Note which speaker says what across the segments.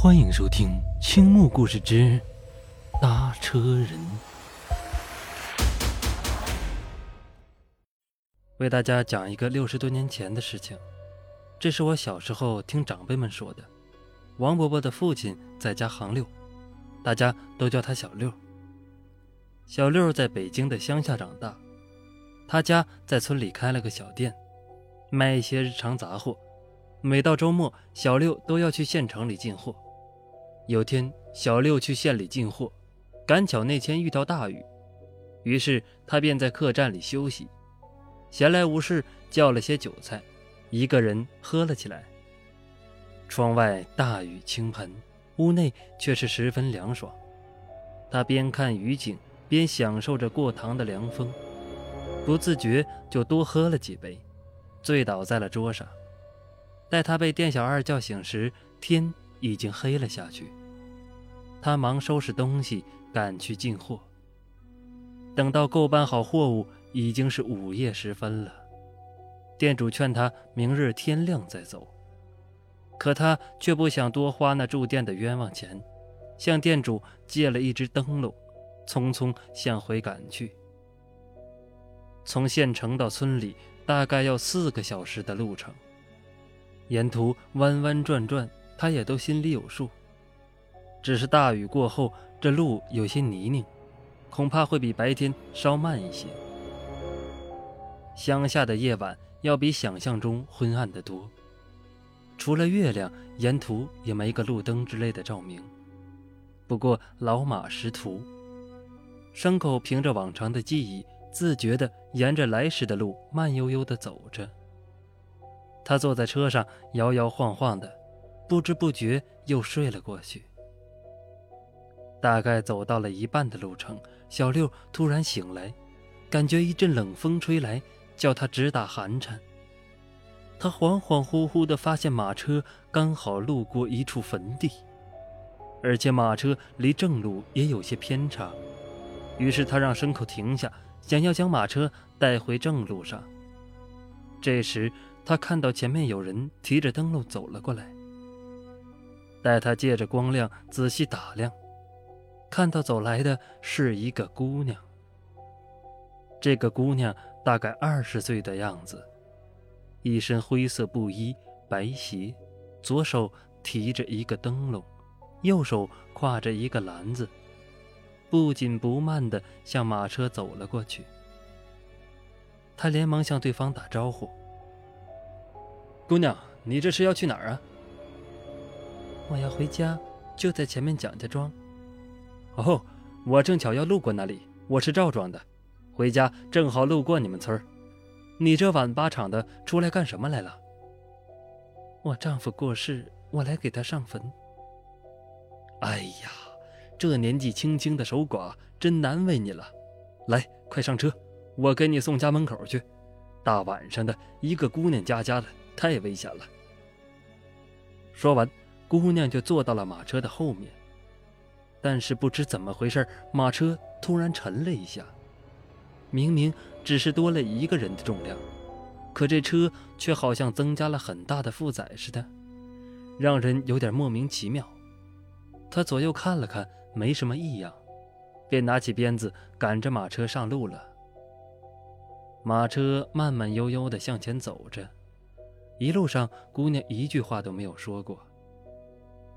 Speaker 1: 欢迎收听《青木故事之搭车人》。为大家讲一个六十多年前的事情，这是我小时候听长辈们说的。王伯伯的父亲在家行六，大家都叫他小六。小六在北京的乡下长大，他家在村里开了个小店，卖一些日常杂货。每到周末，小六都要去县城里进货。有天，小六去县里进货，赶巧那天遇到大雨，于是他便在客栈里休息，闲来无事叫了些酒菜，一个人喝了起来。窗外大雨倾盆，屋内却是十分凉爽。他边看雨景，边享受着过堂的凉风，不自觉就多喝了几杯，醉倒在了桌上。待他被店小二叫醒时，天已经黑了下去。他忙收拾东西，赶去进货。等到购办好货物，已经是午夜时分了。店主劝他明日天亮再走，可他却不想多花那住店的冤枉钱，向店主借了一只灯笼，匆匆向回赶去。从县城到村里，大概要四个小时的路程，沿途弯弯转转，他也都心里有数。只是大雨过后，这路有些泥泞，恐怕会比白天稍慢一些。乡下的夜晚要比想象中昏暗得多，除了月亮，沿途也没个路灯之类的照明。不过老马识途，牲口凭着往常的记忆，自觉地沿着来时的路慢悠悠地走着。他坐在车上摇摇晃晃的，不知不觉又睡了过去。大概走到了一半的路程，小六突然醒来，感觉一阵冷风吹来，叫他直打寒颤。他恍恍惚惚地发现马车刚好路过一处坟地，而且马车离正路也有些偏差。于是他让牲口停下，想要将马车带回正路上。这时他看到前面有人提着灯笼走了过来，待他借着光亮仔细打量。看到走来的是一个姑娘。这个姑娘大概二十岁的样子，一身灰色布衣、白鞋，左手提着一个灯笼，右手挎着一个篮子，不紧不慢地向马车走了过去。他连忙向对方打招呼：“姑娘，你这是要去哪儿啊？”“
Speaker 2: 我要回家，就在前面蒋家庄。”
Speaker 1: 哦，我正巧要路过那里。我是赵庄的，回家正好路过你们村儿。你这晚八场的出来干什么来了？
Speaker 2: 我丈夫过世，我来给他上坟。
Speaker 1: 哎呀，这年纪轻轻的守寡，真难为你了。来，快上车，我给你送家门口去。大晚上的，一个姑娘家家的，太危险了。说完，姑娘就坐到了马车的后面。但是不知怎么回事，马车突然沉了一下。明明只是多了一个人的重量，可这车却好像增加了很大的负载似的，让人有点莫名其妙。他左右看了看，没什么异样，便拿起鞭子赶着马车上路了。马车慢慢悠悠地向前走着，一路上姑娘一句话都没有说过。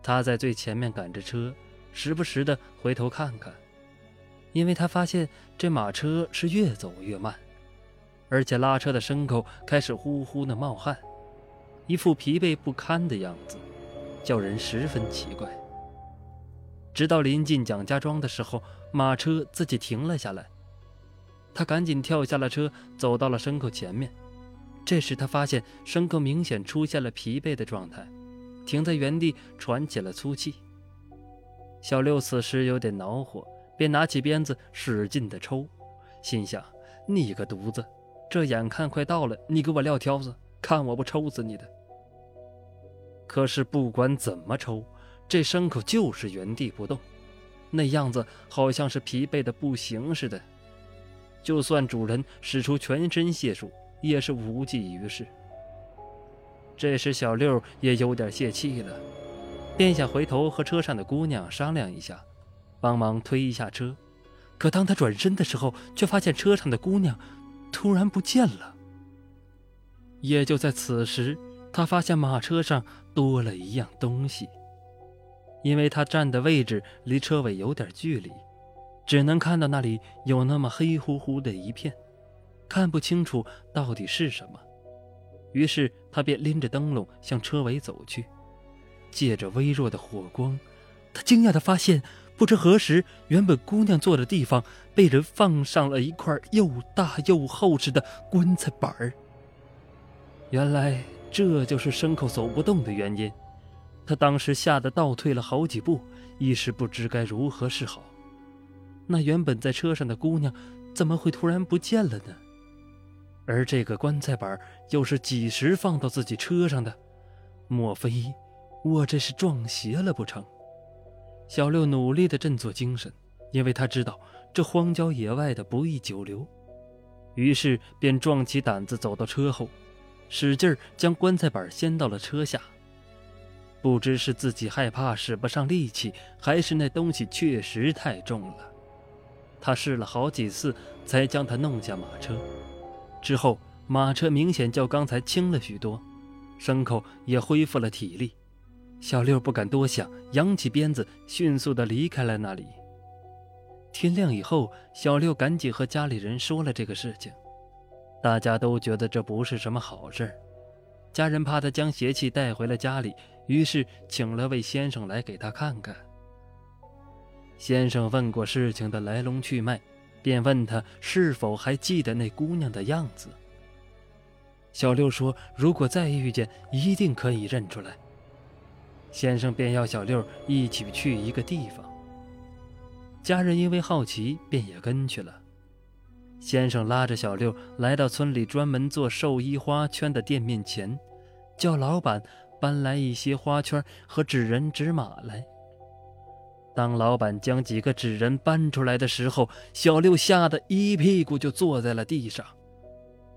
Speaker 1: 他在最前面赶着车。时不时的回头看看，因为他发现这马车是越走越慢，而且拉车的牲口开始呼呼的冒汗，一副疲惫不堪的样子，叫人十分奇怪。直到临近蒋家庄的时候，马车自己停了下来，他赶紧跳下了车，走到了牲口前面。这时他发现牲口明显出现了疲惫的状态，停在原地喘起了粗气。小六此时有点恼火，便拿起鞭子使劲的抽，心想：“你个犊子，这眼看快到了，你给我撂挑子，看我不抽死你的！”可是不管怎么抽，这牲口就是原地不动，那样子好像是疲惫的不行似的。就算主人使出全身解数，也是无济于事。这时小六也有点泄气了。便想回头和车上的姑娘商量一下，帮忙推一下车。可当他转身的时候，却发现车上的姑娘突然不见了。也就在此时，他发现马车上多了一样东西。因为他站的位置离车尾有点距离，只能看到那里有那么黑乎乎的一片，看不清楚到底是什么。于是他便拎着灯笼向车尾走去，借着微弱的火光，他惊讶地发现，不知何时，原本姑娘坐的地方被人放上了一块又大又厚实的棺材板儿。原来这就是牲口走不动的原因。他当时吓得倒退了好几步，一时不知该如何是好。那原本在车上的姑娘，怎么会突然不见了呢？而这个棺材板又是几时放到自己车上的？莫非我这是撞邪了不成？小六努力的振作精神，因为他知道这荒郊野外的不宜久留，于是便壮起胆子走到车后，使劲将棺材板掀到了车下。不知是自己害怕使不上力气，还是那东西确实太重了。他试了好几次，才将它弄下马车。之后，马车明显较刚才轻了许多，牲口也恢复了体力。小六不敢多想，扬起鞭子，迅速地离开了那里。天亮以后，小六赶紧和家里人说了这个事情，大家都觉得这不是什么好事家人怕他将邪气带回了家里。于是请了位先生来给他看看。先生问过事情的来龙去脉，便问他是否还记得那姑娘的样子。小六说：“如果再遇见，一定可以认出来。”先生便要小六一起去一个地方。家人因为好奇，便也跟去了。先生拉着小六来到村里专门做寿衣花圈的店面前，叫老板。搬来一些花圈和纸人纸马来。当老板将几个纸人搬出来的时候，小六吓得一屁股就坐在了地上，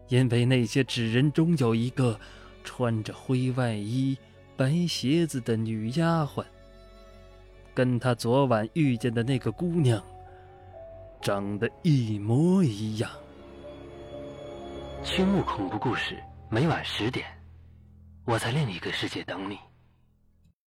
Speaker 1: 因为那些纸人中有一个穿着灰外衣、白鞋子的女丫鬟，跟他昨晚遇见的那个姑娘长得一模一样。
Speaker 3: 青木恐怖故事每晚十点。我在另一个世界等你。